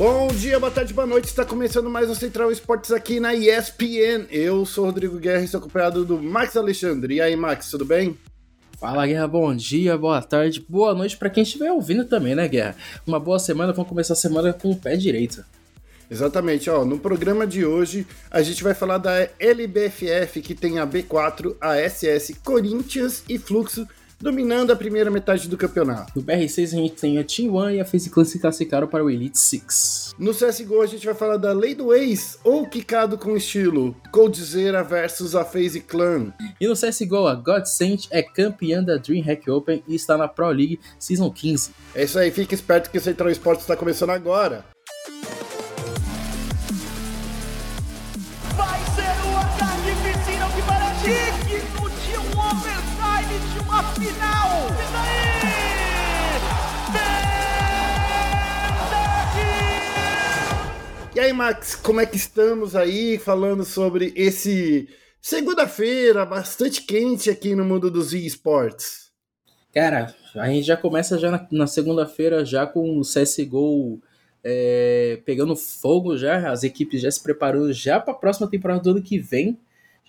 Bom dia, boa tarde, boa noite. Está começando mais o Central Esportes aqui na ESPN. Eu sou o Rodrigo Guerra e estou acompanhado do Max Alexandre. E aí, Max, tudo bem? Fala, Guerra. Bom dia, boa tarde, boa noite para quem estiver ouvindo também, né, Guerra? Uma boa semana. Vamos começar a semana com o pé direito. Exatamente, ó. No programa de hoje a gente vai falar da LBFF que tem a B4, a SS, Corinthians e Fluxo dominando a primeira metade do campeonato. No BR6 a gente tem a Team One e a FaZe Clan se classificaram para o Elite Six. No CSGO a gente vai falar da Lei do Ex, ou Quicado com estilo, Coldzera versus a FaZe Clan. E no CSGO a Godsent é campeã da DreamHack Open e está na Pro League Season 15. É isso aí, fique esperto que o Central Esportes está começando agora. Final. E daí? E aí, Max, como é que estamos aí falando sobre esse segunda-feira bastante quente aqui no mundo dos esportes? Cara, a gente já começa já na, na segunda-feira já com o CSGO é, pegando fogo já, as equipes já se preparando já para a próxima temporada do ano que vem.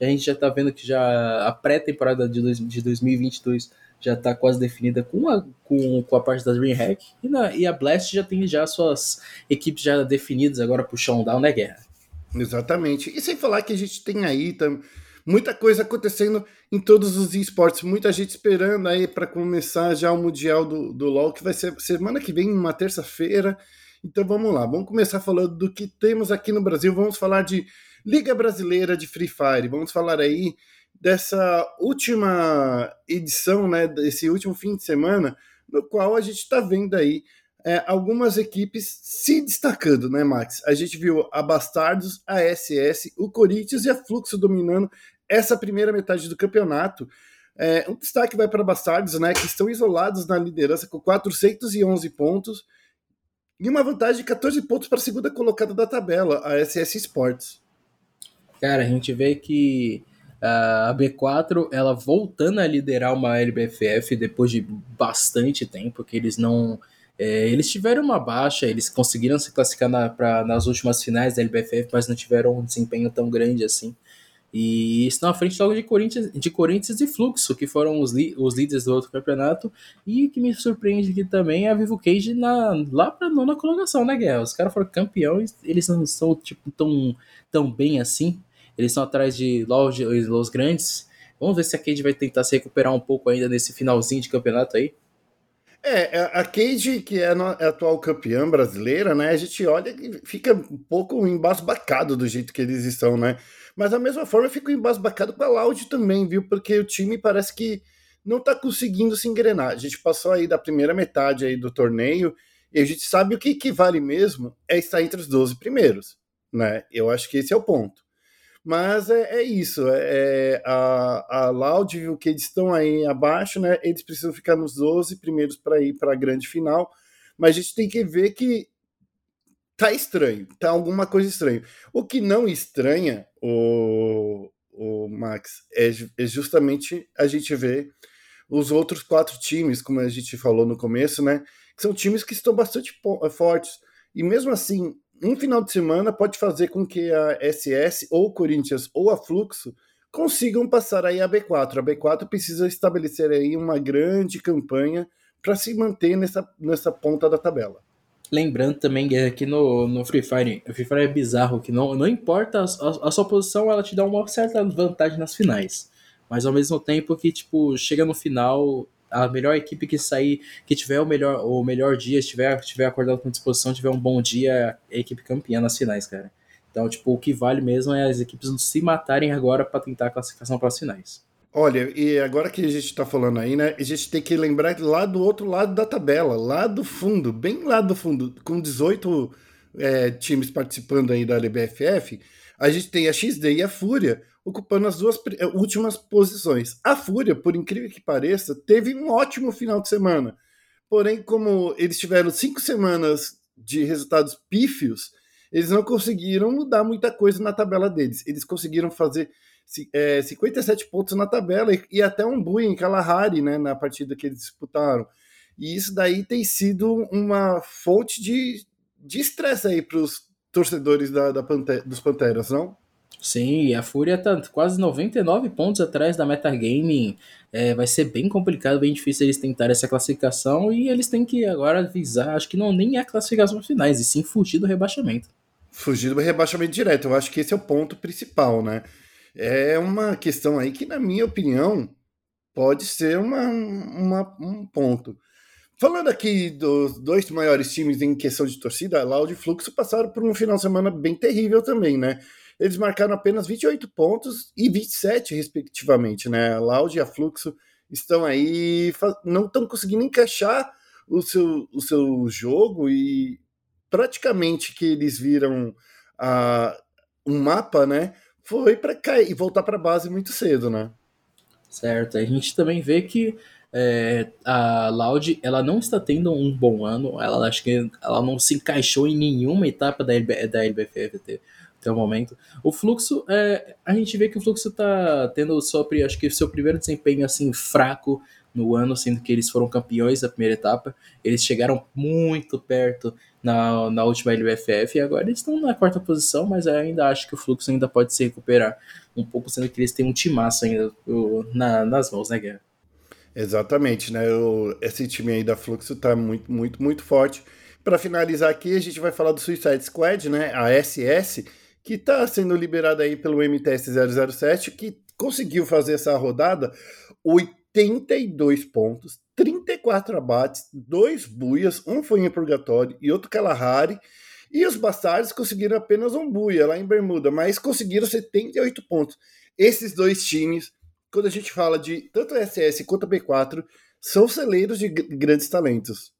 A gente já está vendo que já a pré-temporada de, de 2022 já está quase definida com a, com, com a parte da DreamHack e, na, e a Blast já tem já suas equipes já definidas agora para o Showdown, né, Guerra? Exatamente. E sem falar que a gente tem aí tam, muita coisa acontecendo em todos os esportes, muita gente esperando aí para começar já o Mundial do, do LoL, que vai ser semana que vem, uma terça-feira. Então vamos lá, vamos começar falando do que temos aqui no Brasil. Vamos falar de Liga Brasileira de Free Fire. Vamos falar aí dessa última edição, né, desse último fim de semana, no qual a gente está vendo aí é, algumas equipes se destacando, né, Max? A gente viu a Bastardos, a SS, o Corinthians e a Fluxo dominando essa primeira metade do campeonato. É, um destaque vai para Bastardos, né, que estão isolados na liderança com 411 pontos e uma vantagem de 14 pontos para a segunda colocada da tabela, a SS Sports. Cara, a gente vê que a B4 ela voltando a liderar uma LBFF depois de bastante tempo, que eles não. É, eles tiveram uma baixa, eles conseguiram se classificar na, pra, nas últimas finais da LBFF, mas não tiveram um desempenho tão grande assim. E estão à frente logo de Corinthians, de Corinthians e Fluxo, que foram os, os líderes do outro campeonato. E o que me surpreende aqui também é a Vivo Cage na, lá pra nona colocação, né, Guerra? Os caras foram campeões, eles não são tipo, tão, tão bem assim. Eles estão atrás de e Los Grandes. Vamos ver se a Cade vai tentar se recuperar um pouco ainda nesse finalzinho de campeonato aí. É, a Cade, que é a atual campeã brasileira, né? A gente olha e fica um pouco embasbacado do jeito que eles estão, né? Mas da mesma forma eu fico embasbacado com a Loud também, viu? Porque o time parece que não tá conseguindo se engrenar. A gente passou aí da primeira metade aí do torneio e a gente sabe o que, que vale mesmo é estar entre os 12 primeiros, né? Eu acho que esse é o ponto. Mas é, é isso, é, é a, a Loud viu que eles estão aí abaixo, né? Eles precisam ficar nos 12 primeiros para ir para a grande final. Mas a gente tem que ver que tá estranho, tá alguma coisa estranha. O que não estranha, o, o Max, é, é justamente a gente ver os outros quatro times, como a gente falou no começo, né? Que são times que estão bastante fortes. E mesmo assim, um final de semana pode fazer com que a SS, ou Corinthians, ou a Fluxo consigam passar aí a B4. A B4 precisa estabelecer aí uma grande campanha para se manter nessa, nessa ponta da tabela. Lembrando também que no, no Free Fire, o Free Fire é bizarro, que não, não importa a, a, a, sua posição, ela te dá uma certa vantagem nas finais. Mas ao mesmo tempo que, tipo, chega no final, a melhor equipe que sair, que tiver o melhor, o melhor dia, estiver, tiver acordado com disposição, tiver um bom dia, é a equipe campeã nas finais, cara. Então, tipo, o que vale mesmo é as equipes se matarem agora para tentar a classificação para as finais. Olha, e agora que a gente está falando aí, né? A gente tem que lembrar lá do outro lado da tabela, lá do fundo, bem lá do fundo, com 18 é, times participando aí da LBFF, a gente tem a XD e a Fúria ocupando as duas é, últimas posições. A Fúria, por incrível que pareça, teve um ótimo final de semana. Porém, como eles tiveram cinco semanas de resultados pífios, eles não conseguiram mudar muita coisa na tabela deles. Eles conseguiram fazer é, 57 pontos na tabela e, e até um bullying em Kalahari, né, na partida que eles disputaram. E isso daí tem sido uma fonte de, estresse aí para os torcedores da, da dos Panteras, não? Sim, a Fúria tá quase 99 pontos atrás da Metagaming. É, vai ser bem complicado, bem difícil eles tentarem essa classificação e eles têm que agora visar, acho que não nem é a classificação finais, e sim fugir do rebaixamento. Fugir do rebaixamento direto, eu acho que esse é o ponto principal, né? É uma questão aí que, na minha opinião, pode ser uma, uma um ponto. Falando aqui dos dois maiores times em questão de torcida, Loud e Fluxo passaram por um final de semana bem terrível também, né? Eles marcaram apenas 28 pontos e 27, respectivamente, né? A Loud e a Fluxo estão aí, não estão conseguindo encaixar o seu, o seu jogo e praticamente que eles viram a, um mapa, né? Foi para cair e voltar para a base muito cedo, né? Certo. A gente também vê que é, a Loud ela não está tendo um bom ano. Ela acho que ela não se encaixou em nenhuma etapa da, LB, da LBFF até o momento. O fluxo, é, a gente vê que o fluxo tá tendo só, acho que seu primeiro desempenho assim fraco no ano, sendo que eles foram campeões da primeira etapa. Eles chegaram muito perto na, na última LBFF e agora eles estão na quarta posição, mas ainda acho que o fluxo ainda pode se recuperar um pouco, sendo que eles têm um timaço ainda na, nas mãos, né, Guerra? Exatamente, né? O, esse time aí da Fluxo tá muito, muito, muito forte. Para finalizar aqui, a gente vai falar do Suicide Squad, né? A SS, que está sendo liberada aí pelo MTS 007, que conseguiu fazer essa rodada 82 pontos, 34 abates, dois buias, um foi em purgatório e outro Kalahari. E os Bastardos conseguiram apenas um buia lá em Bermuda, mas conseguiram 78 pontos. Esses dois times, quando a gente fala de tanto SS quanto a B4, são celeiros de grandes talentos.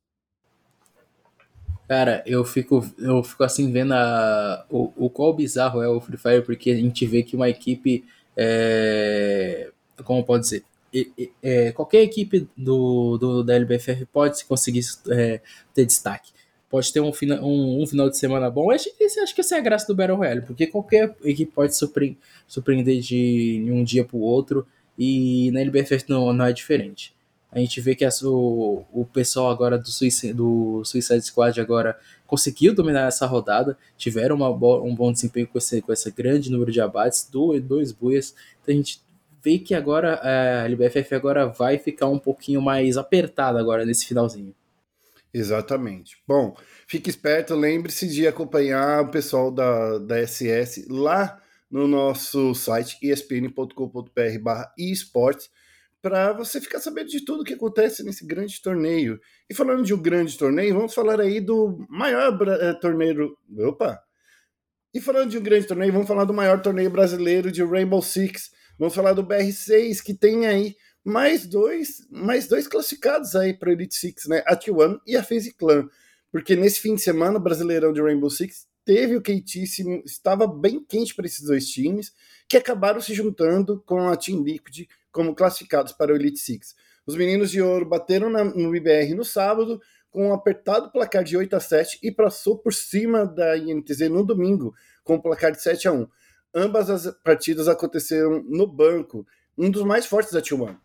Cara, eu fico, eu fico assim vendo a, o, o qual bizarro é o Free Fire, porque a gente vê que uma equipe. É, como pode dizer? É, qualquer equipe do, do, da LBFF pode conseguir é, ter destaque. Pode ter um, um, um, final de semana bom. Esse, acho que essa é a graça do Battle Royale, porque qualquer equipe pode surpre surpreender de um dia para o outro, e na LBFF não, não é diferente. A gente vê que as, o, o pessoal agora do Suicide, do Suicide Squad agora conseguiu dominar essa rodada, tiveram uma, um bom desempenho com esse, com esse grande número de abates, dois, dois buias. Então a gente vê que agora a LBFF agora vai ficar um pouquinho mais apertada agora nesse finalzinho. Exatamente. Bom, fique esperto, lembre-se de acompanhar o pessoal da, da SS lá no nosso site espn.com.br barra esportes para você ficar sabendo de tudo que acontece nesse grande torneio. E falando de um grande torneio, vamos falar aí do maior uh, torneio. Opa! E falando de um grande torneio, vamos falar do maior torneio brasileiro de Rainbow Six. Vamos falar do BR6, que tem aí mais dois, mais dois classificados aí para Elite Six, né? A T1 e a FaZe Clan. Porque nesse fim de semana, o Brasileirão de Rainbow Six teve o quentíssimo, estava bem quente para esses dois times, que acabaram se juntando com a Team Liquid como classificados para o Elite Six. Os meninos de ouro bateram na, no IBR no sábado com um apertado placar de 8 a 7 e passou por cima da INTZ no domingo com um placar de 7 a 1. Ambas as partidas aconteceram no banco, um dos mais fortes da Team One.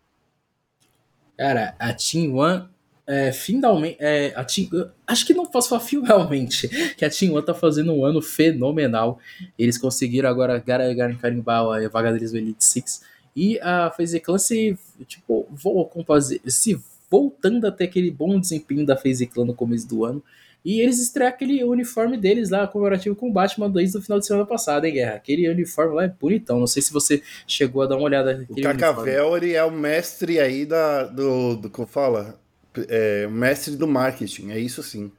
Cara, a Team One é, finalmente. É, a Team, acho que não posso falar finalmente que a Team One tá fazendo um ano fenomenal. Eles conseguiram agora carimbar a vaga deles no Elite Six. E a FaZe Clan se, tipo, vou fazer, se voltando até aquele bom desempenho da FaZe Clan no começo do ano. E eles estrearam aquele uniforme deles lá, comemorativo com o Batman desde o final de semana passada, hein, Guerra? Aquele uniforme lá é bonitão. Não sei se você chegou a dar uma olhada. O Cacavel, ele é o mestre aí da, do, do como fala? É, mestre do marketing, é isso sim.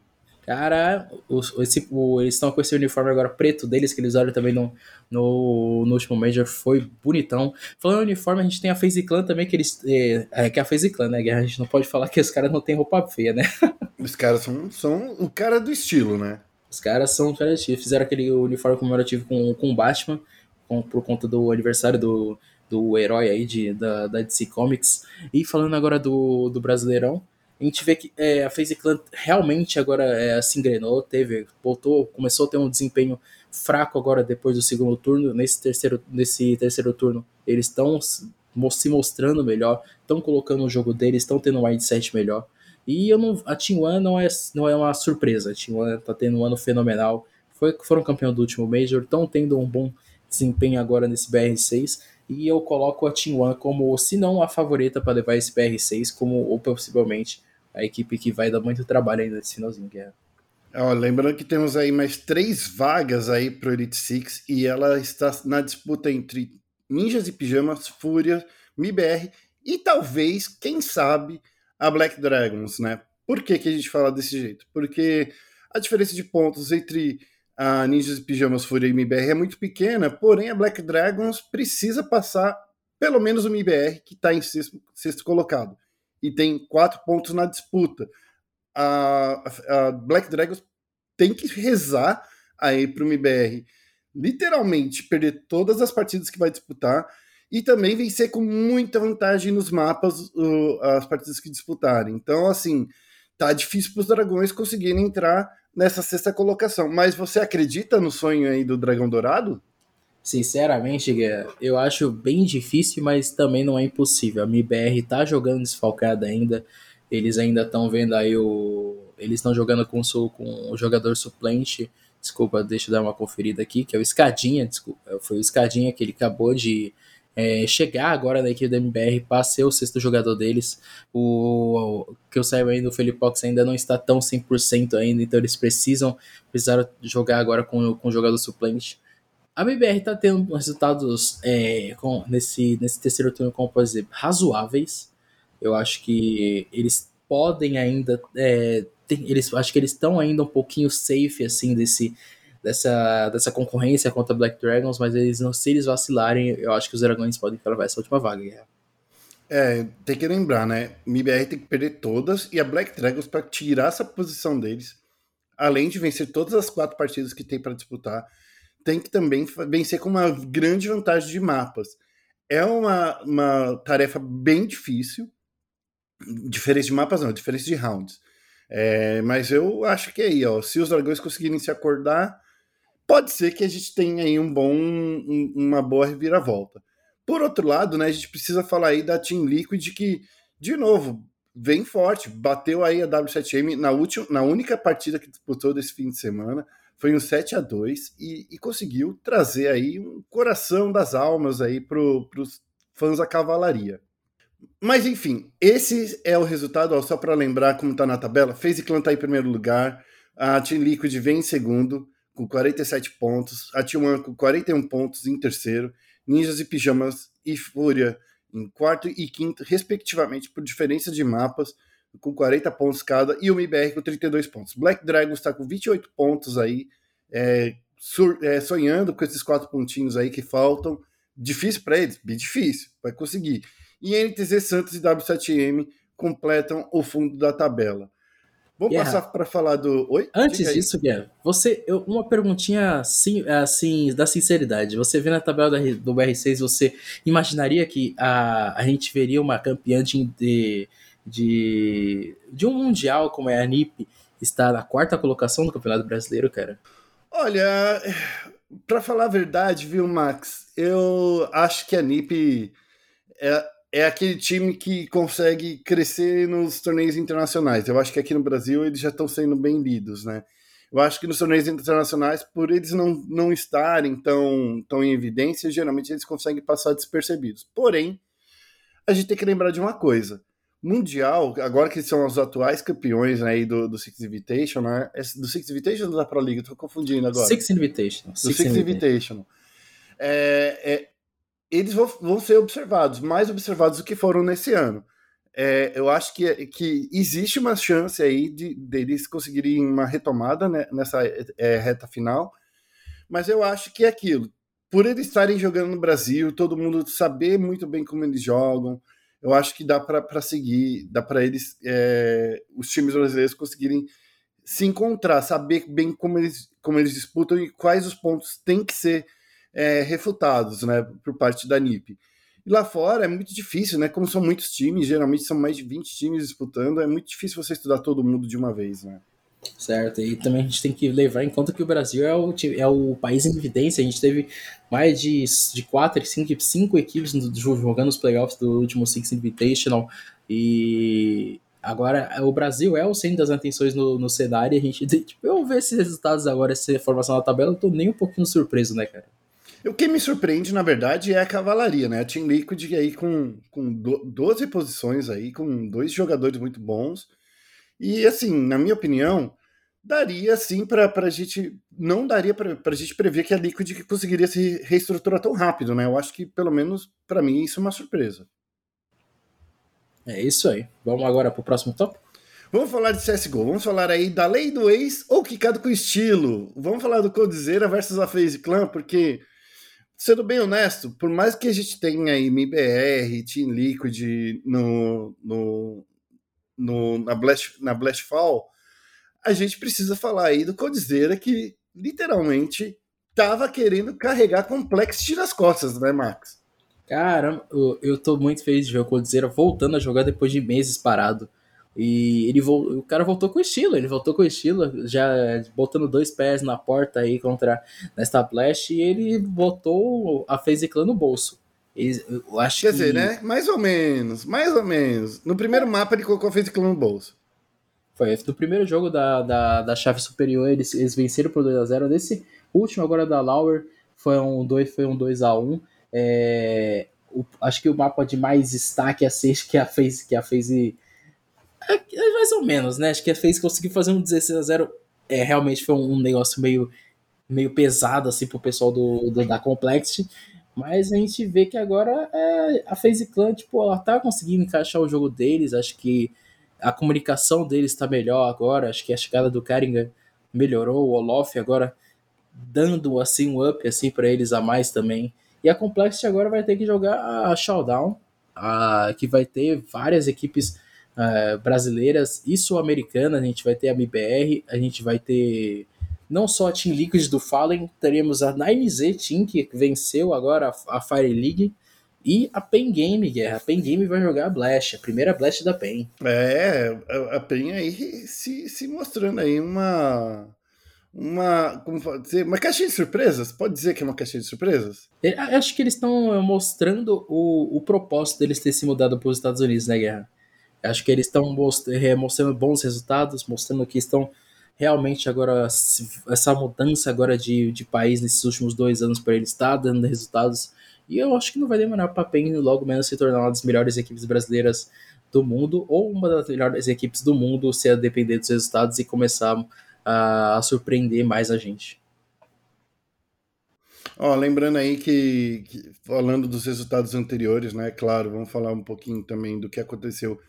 Cara, os, esse, o, eles estão com esse uniforme agora preto deles, que eles usaram também no, no, no último Major, foi bonitão. Falando em uniforme, a gente tem a FaZe Clan também, que eles. É, é que é a FaZe Clan, né? A gente não pode falar que os caras não têm roupa feia, né? Os caras são, são o cara do estilo, né? Os caras são criativos. Fizeram aquele uniforme comemorativo com, com o Batman, com, por conta do aniversário do, do herói aí de, da, da DC Comics. E falando agora do, do Brasileirão, a gente vê que é, a FaZe Clan realmente agora é, se engrenou, teve, voltou, começou a ter um desempenho fraco agora depois do segundo turno. Nesse terceiro, nesse terceiro turno, eles estão se mostrando melhor, estão colocando o jogo deles, estão tendo um mindset melhor. E eu não, a Team One não é, não é uma surpresa. A Team One tá tendo um ano fenomenal. Foi, foram campeão do último Major, estão tendo um bom desempenho agora nesse BR6. E eu coloco a Team One como, se não a favorita para levar esse BR6, como ou possivelmente a equipe que vai dar muito trabalho ainda nesse finalzinho, guerra. Ó, lembrando que temos aí mais três vagas aí pro Elite Six e ela está na disputa entre Ninjas e Pijamas, Fúria, MIBR e talvez, quem sabe, a Black Dragons, né? Por que, que a gente fala desse jeito? Porque a diferença de pontos entre a Ninjas e Pijamas, Fúria e MIBR é muito pequena, porém a Black Dragons precisa passar pelo menos o MIBR, que está em sexto, sexto colocado, e tem quatro pontos na disputa. A, a Black Dragons tem que rezar aí para o MIBR literalmente perder todas as partidas que vai disputar e também vencer com muita vantagem nos mapas uh, as partidas que disputarem. Então, assim, tá difícil para os dragões conseguirem entrar nessa sexta colocação. Mas você acredita no sonho aí do Dragão Dourado? Sinceramente, eu acho bem difícil, mas também não é impossível. A MIBR tá jogando desfalcada ainda. Eles ainda estão vendo aí o. Eles estão jogando com, com o jogador suplente. Desculpa, deixa eu dar uma conferida aqui, que é o Escadinha. Desculpa, foi o Escadinha que ele acabou de é, chegar agora na equipe da MBR para ser o sexto jogador deles. O, o que eu saiba ainda, o Felipe Fox ainda não está tão 100% ainda, então eles precisam precisaram jogar agora com, com o jogador suplente. A MBR está tendo resultados é, com, nesse, nesse terceiro turno, como pode dizer, razoáveis. Eu acho que eles podem ainda. É, tem, eles, acho que eles estão ainda um pouquinho safe assim desse, dessa, dessa concorrência contra Black Dragons, mas eles não, se eles vacilarem, eu acho que os dragões podem levar essa última vaga. É, tem que lembrar, né? MIBR tem que perder todas e a Black Dragons para tirar essa posição deles, além de vencer todas as quatro partidas que tem para disputar, tem que também vencer com uma grande vantagem de mapas. É uma, uma tarefa bem difícil, diferente de mapas não, diferente de rounds. É, mas eu acho que é aí, ó, se os dragões conseguirem se acordar, pode ser que a gente tenha aí um bom, um, uma boa reviravolta. Por outro lado, né, a gente precisa falar aí da Team Liquid que, de novo, vem forte, bateu aí a W7M na, última, na única partida que disputou desse fim de semana, foi um 7 a 2 e, e conseguiu trazer aí um coração das almas aí para os fãs da cavalaria. Mas enfim, esse é o resultado, ó, só para lembrar como está na tabela. FaZe está em primeiro lugar, a Team Liquid vem em segundo, com 47 pontos, a T1 com 41 pontos em terceiro, Ninjas e Pijamas e Fúria em quarto e quinto, respectivamente, por diferença de mapas, com 40 pontos cada, e o MIBR com 32 pontos. Black Dragon está com 28 pontos aí, é, é, sonhando com esses quatro pontinhos aí que faltam. Difícil para eles? Bem difícil, vai conseguir. E NTZ Santos e W7M completam o fundo da tabela. Vamos passar para falar do. Oi? Antes disso, Guerra, você, eu, uma perguntinha assim, assim, da sinceridade. Você vê na tabela da, do BR6, você imaginaria que a, a gente veria uma campeã de, de, de um Mundial como é a NIP está na quarta colocação do Campeonato Brasileiro, cara? Olha, para falar a verdade, viu, Max? Eu acho que a NIP é, é aquele time que consegue crescer nos torneios internacionais. Eu acho que aqui no Brasil eles já estão sendo bem lidos, né? Eu acho que nos torneios internacionais, por eles não, não estarem tão, tão em evidência, geralmente eles conseguem passar despercebidos. Porém, a gente tem que lembrar de uma coisa. Mundial, agora que são os atuais campeões né, do, do Six Invitation, né? Do Six Invitation ou da Pro League? Estou confundindo agora. Six Invitation. Do Six, Six Invitation. É, é, eles vão, vão ser observados, mais observados do que foram nesse ano. É, eu acho que, que existe uma chance aí de deles conseguirem uma retomada né, nessa é, reta final, mas eu acho que é aquilo. Por eles estarem jogando no Brasil, todo mundo saber muito bem como eles jogam, eu acho que dá para seguir, dá para eles, é, os times brasileiros conseguirem se encontrar, saber bem como eles, como eles disputam e quais os pontos têm que ser é, refutados né, por parte da NIP. E lá fora é muito difícil, né? Como são muitos times, geralmente são mais de 20 times disputando, é muito difícil você estudar todo mundo de uma vez, né? Certo, e também a gente tem que levar em conta que o Brasil é o, é o país em evidência. A gente teve mais de, de quatro, cinco, cinco equipes jogando os playoffs do último Six Invitational e Agora, o Brasil é o centro das atenções no, no cenário e a gente, tipo, eu ver esses resultados agora, essa formação na tabela, eu tô nem um pouquinho surpreso, né, cara? O que me surpreende, na verdade, é a cavalaria, né? A Team Liquid aí com, com 12 posições aí, com dois jogadores muito bons. E, assim, na minha opinião, daria sim para a gente. Não daria para a gente prever que a Liquid conseguiria se reestruturar tão rápido, né? Eu acho que, pelo menos, para mim, isso é uma surpresa. É isso aí. Vamos agora para o próximo tópico? Vamos falar de CSGO, vamos falar aí da lei do ex ou quicado com estilo. Vamos falar do Codizera versus a FaZe Clan, porque, sendo bem honesto, por mais que a gente tenha aí MIBR, Team Liquid no, no, no, na, Blast, na Blastfall, a gente precisa falar aí do Codizera que literalmente tava querendo carregar Complexity nas costas, né, Max? Cara, eu, eu tô muito feliz de ver o Coldzera voltando a jogar depois de meses parado. E ele o cara voltou com estilo, ele voltou com estilo, já botando dois pés na porta aí contra Nesta Blast e ele botou a FaZe Clan no bolso. Eu acho Quer que... dizer, né? Mais ou menos, mais ou menos. No primeiro mapa ele colocou a FaZe Clan no bolso. Foi, no primeiro jogo da, da, da chave superior eles, eles venceram por 2x0. Nesse último agora da Lauer foi um 2 foi um 2x1. É, o, acho que o mapa de mais destaque a ser que a fez que a fez é, é, mais ou menos, né? Acho que a fez conseguiu fazer um 16 a 0 é, realmente foi um, negócio meio, meio pesado assim pro pessoal do, do da Complexity. Mas a gente vê que agora é, a FaZe Clan, tipo, ela tá conseguindo encaixar o jogo deles. Acho que a comunicação deles está melhor agora. Acho que a chegada do Karinga melhorou. O Olof agora dando assim um up assim para eles a mais também. E a Complexity agora vai ter que jogar a Showdown, a, que vai ter várias equipes uh, brasileiras e sul-americanas. A gente vai ter a MBR, a gente vai ter não só a Team Liquid do Fallen, teremos a 9Z Team, que venceu agora a, a Fire League. E a Pen Game, Guerra. A Pen Game vai jogar a Blast, a primeira Blast da Pen. É, a Pen aí se, se mostrando aí uma, uma, como pode dizer, uma caixinha de surpresas? Pode dizer que é uma caixinha de surpresas? Eu é, acho que eles estão eh, mostrando o, o propósito deles ter se mudado para os Estados Unidos, né, Guerra? Acho que eles estão eh, mostrando bons resultados, mostrando que estão realmente agora, essa mudança agora de, de país nesses últimos dois anos para eles está dando resultados. E eu acho que não vai demorar para a logo menos se tornar uma das melhores equipes brasileiras do mundo, ou uma das melhores equipes do mundo, se a depender dos resultados e começar a, surpreender mais a gente. Ó, lembrando aí que, que, falando dos resultados anteriores, né? Claro, vamos falar um pouquinho também do que aconteceu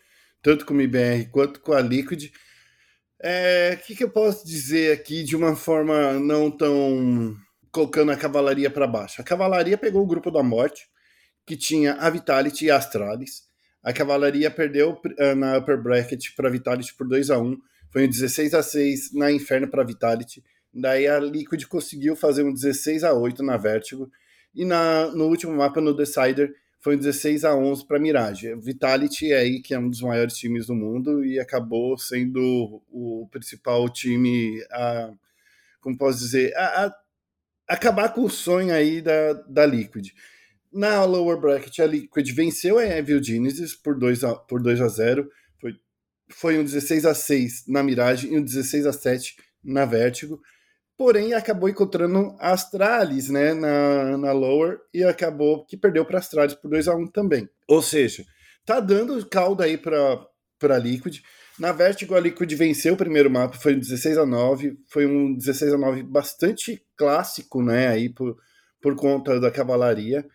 tanto com o IBR quanto com a Liquid. O é, que, que eu posso dizer aqui de uma forma não tão colocando a cavalaria para baixo? A cavalaria pegou o grupo da morte, que tinha a Vitality e a Astralis. A cavalaria perdeu uh, na upper bracket para a Vitality por 2 a 1 foi um 16 a 6 na Inferno para Vitality. Daí a Liquid conseguiu fazer um 16 a 8 na Vertigo. E na, no último mapa, no Decider, foi um 16 a 11 para Mirage. Vitality é aí que é um dos maiores times do mundo e acabou sendo o principal time a, como posso dizer, a, a acabar com o sonho aí da, da Liquid. Na lower bracket, a Liquid venceu a Evil Genesis por 2 a, por 2 a 0 foi um 16 a 6 na Mirage e um 16 a 7 na Vertigo. Porém, acabou encontrando a Astralis né, na, na Lower e acabou que perdeu para Astralis por 2 a 1 também. Ou seja, tá dando caldo aí para a Liquid. Na Vertigo, a Liquid venceu o primeiro mapa, foi um 16 a 9 foi um 16 a 9 bastante clássico, né, aí por, por conta da cavalaria.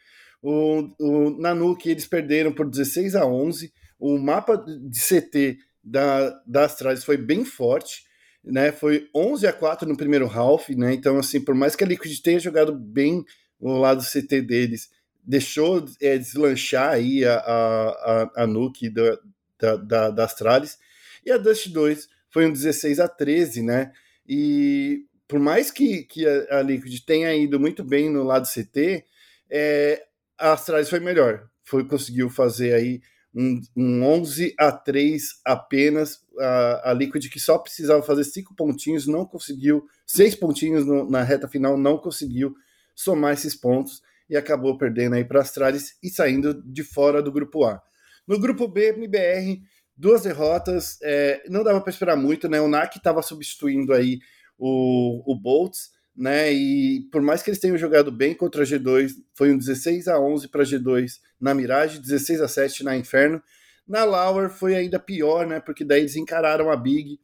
O, o Nanuki eles perderam por 16 a 11 o mapa de CT da, da Astralis foi bem forte, né? Foi 11 a 4 no primeiro half, né? Então, assim, por mais que a Liquid tenha jogado bem o lado CT deles, deixou é, deslanchar aí a, a, a, Nuke da, da, da, da Astralis. E a Dust 2 foi um 16 a 13, né? E por mais que, que a, a Liquid tenha ido muito bem no lado CT, é, a Astralis foi melhor. Foi, conseguiu fazer aí um, um 11 a 3 apenas. A, a Liquid, que só precisava fazer cinco pontinhos, não conseguiu, seis pontinhos no, na reta final, não conseguiu somar esses pontos e acabou perdendo aí para Astralis e saindo de fora do grupo A. No grupo B, MBR duas derrotas, é, não dava para esperar muito, né? O NAC estava substituindo aí o, o Boltz, né? E por mais que eles tenham jogado bem contra a G2, foi um 16 a 11 para G2 na Mirage, 16 a 7 na Inferno. Na Lauer foi ainda pior, né? Porque daí eles encararam a Big.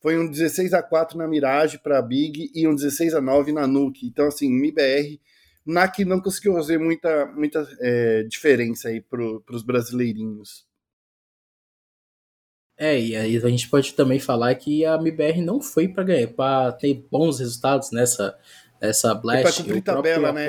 Foi um 16 a 4 na Mirage para a Big e um 16 a 9 na Nuke. Então, assim, MIBR, NAC não conseguiu fazer muita, muita é, diferença aí para os brasileirinhos. É, e aí a gente pode também falar que a MBR não foi para ganhar, para ter bons resultados nessa, nessa Blast. Para cumprir tabela, né?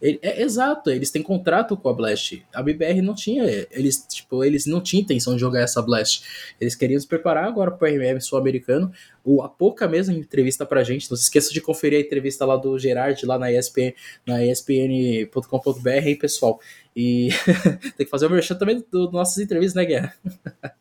Ele, é, exato, eles têm contrato com a Blast. A BBR não tinha, eles tipo, eles não tinham intenção de jogar essa Blast. Eles queriam se preparar agora para o RM sul-americano. O a pouca mesma entrevista pra gente, não se esqueça de conferir a entrevista lá do Gerard lá na ESPN, na espn.com.br, hein, pessoal. E tem que fazer o merchan também das nossas entrevistas, né, Guerra?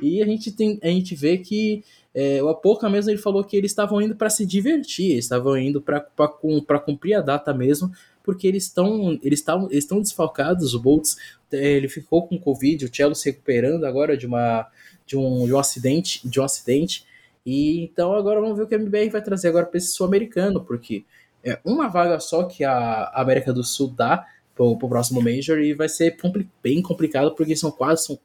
e a gente tem a gente vê que é, o Apoca mesmo ele falou que eles estavam indo para se divertir, estavam indo para cumprir a data mesmo, porque eles estão eles eles estão desfalcados. O Boltz é, ele ficou com Covid, o Cello se recuperando agora de uma de um, de um acidente de um acidente. E então agora vamos ver o que a MBR vai trazer agora para esse sul-americano, porque é uma vaga só que a América do Sul dá para o próximo Major e vai ser compli bem complicado porque são quase são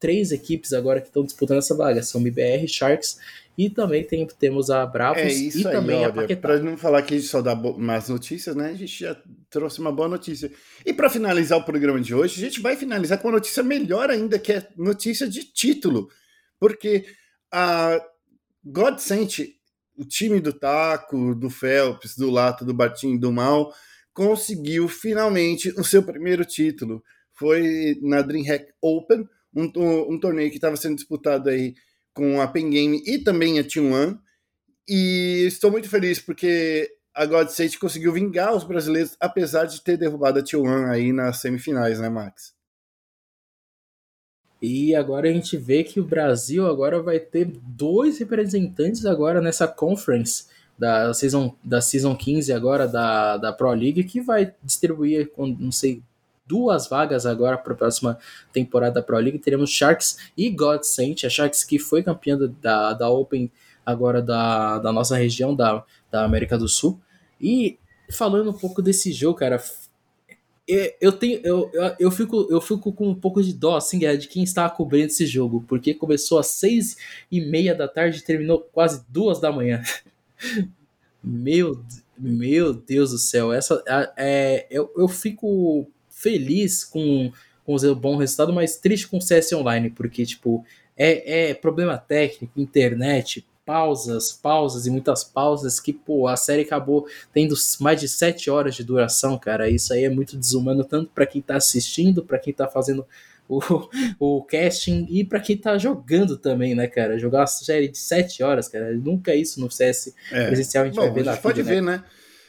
três equipes agora que estão disputando essa vaga. São MBR, Sharks e também tem, temos a Bravos é isso e aí, também a Paquetá. Para não falar que a gente só dá más notícias, né? A gente já trouxe uma boa notícia. E para finalizar o programa de hoje, a gente vai finalizar com uma notícia melhor ainda, que é notícia de título. Porque a God Sent, o time do Taco, do Phelps, do Lato, do Bartim, do Mal, conseguiu finalmente o seu primeiro título. Foi na DreamHack Open, um, um torneio que estava sendo disputado aí com a Pen Game e também a Team One. E estou muito feliz porque a God State conseguiu vingar os brasileiros, apesar de ter derrubado a Team One aí nas semifinais, né, Max? E agora a gente vê que o Brasil agora vai ter dois representantes agora nessa conference da season, da season 15 agora da, da Pro League que vai distribuir, não sei, duas vagas agora para a próxima temporada da Pro League. Teremos Sharks e God Saint, a Sharks que foi campeã da, da Open agora da, da nossa região, da, da América do Sul. E falando um pouco desse jogo, cara, eu tenho eu, eu, fico, eu fico com um pouco de dó assim, de quem estava cobrindo esse jogo, porque começou às seis e meia da tarde e terminou quase duas da manhã. Meu, meu Deus do céu, essa é, eu, eu fico feliz com, com o bom resultado, mas triste com o CS Online, porque, tipo, é, é problema técnico, internet, pausas, pausas e muitas pausas que, pô, a série acabou tendo mais de 7 horas de duração, cara. Isso aí é muito desumano, tanto para quem tá assistindo, para quem tá fazendo o, o casting e para quem tá jogando também, né, cara? Jogar uma série de 7 horas, cara. Nunca isso no CS é. presencial a gente Bom, vai ver na a gente pode vida, ver, né? né?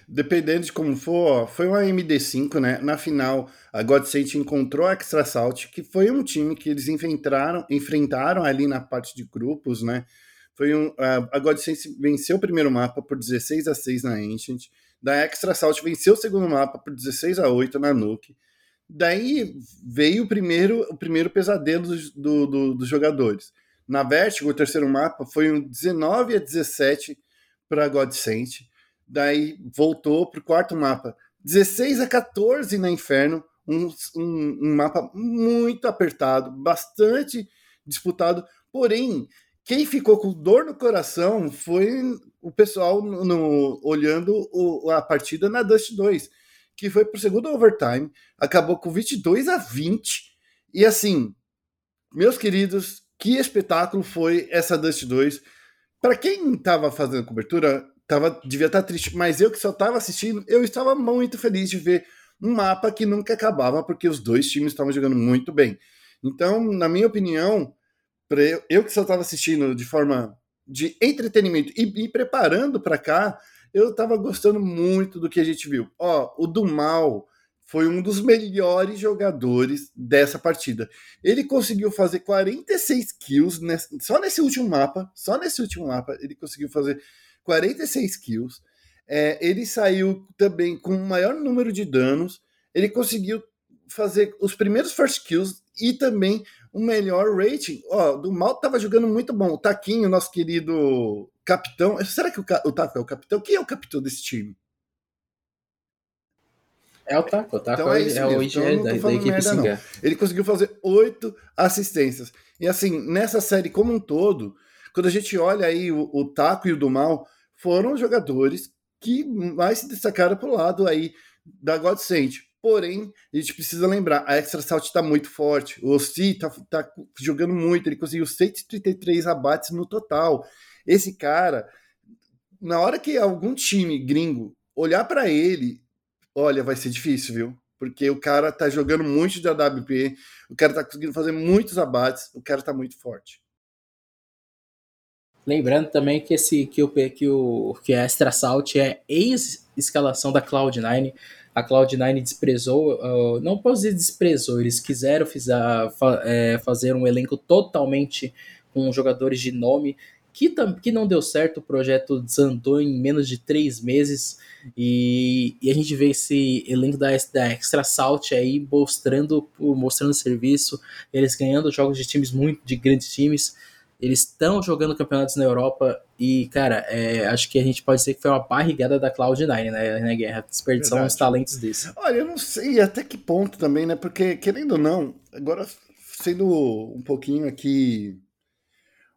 Dependendo de como for, foi uma MD5, né? Na final, a God State encontrou a Extra Salt, que foi um time que eles enfrentaram, enfrentaram ali na parte de grupos, né? Foi um, a, God State venceu o primeiro mapa por 16 a 6 na Ancient, da Extra Salt venceu o segundo mapa por 16 a 8 na Nuke. Daí veio o primeiro, o primeiro pesadelo dos do, do, do jogadores. Na Vertigo, o terceiro mapa, foi um 19 a 17 para God Saint daí voltou para o quarto mapa. 16 a 14 na Inferno, um, um, um, mapa muito apertado, bastante disputado, porém, quem ficou com dor no coração foi o pessoal no, no olhando o, a partida na Dust 2, que foi para o segundo overtime, acabou com 22 a 20, e assim, meus queridos, que espetáculo foi essa Dust 2. Para quem estava fazendo cobertura, tava, devia estar tá triste, mas eu que só estava assistindo, eu estava muito feliz de ver um mapa que nunca acabava, porque os dois times estavam jogando muito bem. Então, na minha opinião, eu, eu que só estava assistindo de forma de entretenimento e me preparando para cá, eu estava gostando muito do que a gente viu. Ó, o do Mal foi um dos melhores jogadores dessa partida. Ele conseguiu fazer 46 kills só nesse último mapa, só nesse último mapa ele conseguiu fazer 46 kills. É, ele saiu também com o maior número de danos. Ele conseguiu fazer os primeiros first kills e também o melhor rating. Ó, do mal tava jogando muito bom. O Taquinho, nosso querido capitão. Será que o, o Taco é o capitão? Quem é o capitão desse time? É o Taco, o Taco então é, é, é o IG então, da, da, equipe merda. Ele conseguiu fazer oito assistências. E assim, nessa série como um todo, quando a gente olha aí o, o Taco e o do Mal, foram jogadores que mais se destacaram pro lado aí da God Saint. Porém, a gente precisa lembrar, a Extra Salt está muito forte. O Ossi tá, tá jogando muito, ele conseguiu 133 abates no total. Esse cara, na hora que algum time gringo olhar para ele, olha, vai ser difícil, viu? Porque o cara tá jogando muito de AWP, o cara tá conseguindo fazer muitos abates, o cara tá muito forte. Lembrando também que esse que o que o que a Extra Salt é ex-escalação da Cloud9 a Cloud9 desprezou, uh, não posso dizer desprezou, eles quiseram fizer, fa, é, fazer um elenco totalmente com jogadores de nome, que, que não deu certo, o projeto desandou em menos de três meses, e, e a gente vê esse elenco da, da Extra Salt aí mostrando, mostrando serviço, eles ganhando jogos de times muito, de grandes times, eles estão jogando campeonatos na Europa e, cara, é, acho que a gente pode dizer que foi uma barrigada da Cloud9, né, né Guerra? Desperdiçar uns talentos desse. Olha, eu não sei até que ponto também, né? Porque, querendo ou não, agora sendo um pouquinho aqui.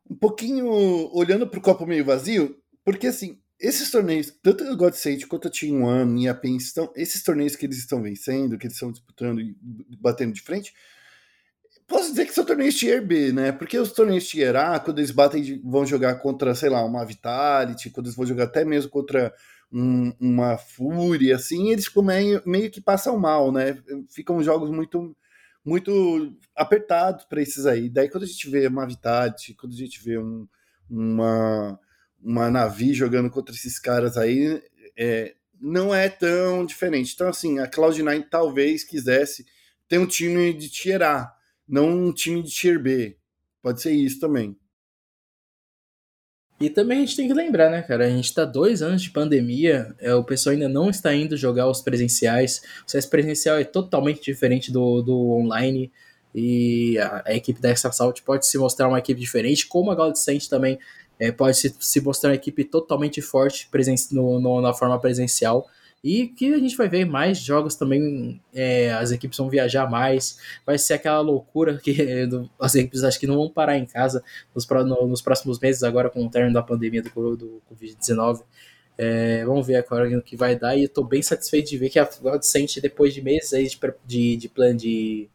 Um pouquinho olhando para o copo meio vazio, porque assim, esses torneios, tanto o God Sage quanto a Team One e a PEN, estão, esses torneios que eles estão vencendo, que eles estão disputando e batendo de frente, posso dizer que são torneios Tier B, né? Porque os torneios Tier A, quando eles batem, vão jogar contra, sei lá, uma Vitality, quando eles vão jogar até mesmo contra um, uma Fúria, assim, eles meio, meio que passam mal, né? Ficam jogos muito muito apertados para esses aí. Daí quando a gente vê uma Vitality, quando a gente vê um, uma, uma Navi jogando contra esses caras aí, é, não é tão diferente. Então, assim, a Cloud9 talvez quisesse ter um time de Tier A, não um time de Tier B. Pode ser isso também. E também a gente tem que lembrar, né, cara? A gente tá dois anos de pandemia, é, o pessoal ainda não está indo jogar os presenciais. O CS presencial é totalmente diferente do, do online. E a, a equipe da Extra Salt pode se mostrar uma equipe diferente, como a Godsend também é, pode se, se mostrar uma equipe totalmente forte presen no, no, na forma presencial. E que a gente vai ver mais jogos também, é, as equipes vão viajar mais, vai ser aquela loucura que as equipes acho que não vão parar em casa nos, nos próximos meses, agora com o término da pandemia do, do Covid-19. É, vamos ver agora o que vai dar, e eu tô bem satisfeito de ver que a Godsent, depois de meses aí de, de, de plano de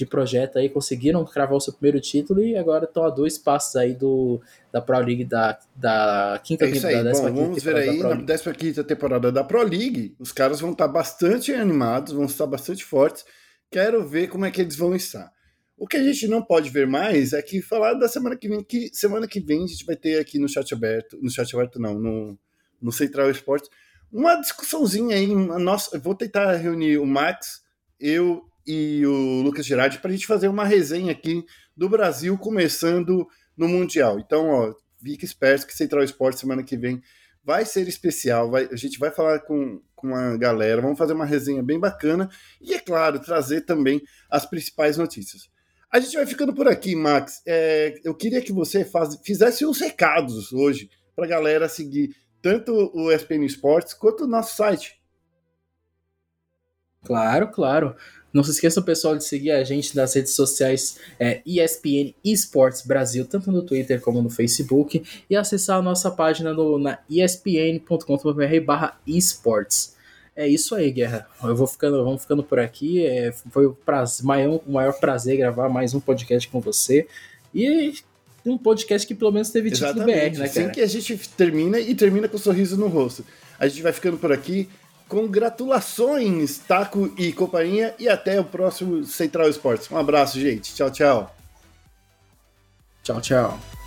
de projeto aí, conseguiram cravar o seu primeiro título e agora estão a dois passos aí do, da Pro League da, da quinta é temporada. Bom, vamos ver aí, na 15 temporada da Pro League, os caras vão estar bastante animados, vão estar bastante fortes. Quero ver como é que eles vão estar. O que a gente não pode ver mais é que falar da semana que vem, que semana que vem a gente vai ter aqui no chat aberto, no chat aberto não, no, no Central Esportes, uma discussãozinha aí, nossa, eu vou tentar reunir o Max, eu e o Lucas Girardi para a gente fazer uma resenha aqui do Brasil começando no Mundial. Então, ó, fique esperto que Central Esporte semana que vem vai ser especial. Vai, a gente vai falar com, com a galera, vamos fazer uma resenha bem bacana e, é claro, trazer também as principais notícias. A gente vai ficando por aqui, Max. É, eu queria que você faz, fizesse uns recados hoje para a galera seguir tanto o ESPN Esportes quanto o nosso site. Claro, claro. Não se esqueça, pessoal, de seguir a gente nas redes sociais é, ESPN Esports Brasil, tanto no Twitter como no Facebook, e acessar a nossa página no, na espn.com.br barra esports. É isso aí, Guerra. Eu vou ficando, vamos ficando por aqui. É, foi o, prazer, maior, o maior prazer gravar mais um podcast com você. E um podcast que pelo menos teve título BR, né, cara? Assim que a gente termina e termina com um sorriso no rosto. A gente vai ficando por aqui. Congratulações, Taco e companhia, e até o próximo Central Esportes. Um abraço, gente. Tchau, tchau. Tchau, tchau.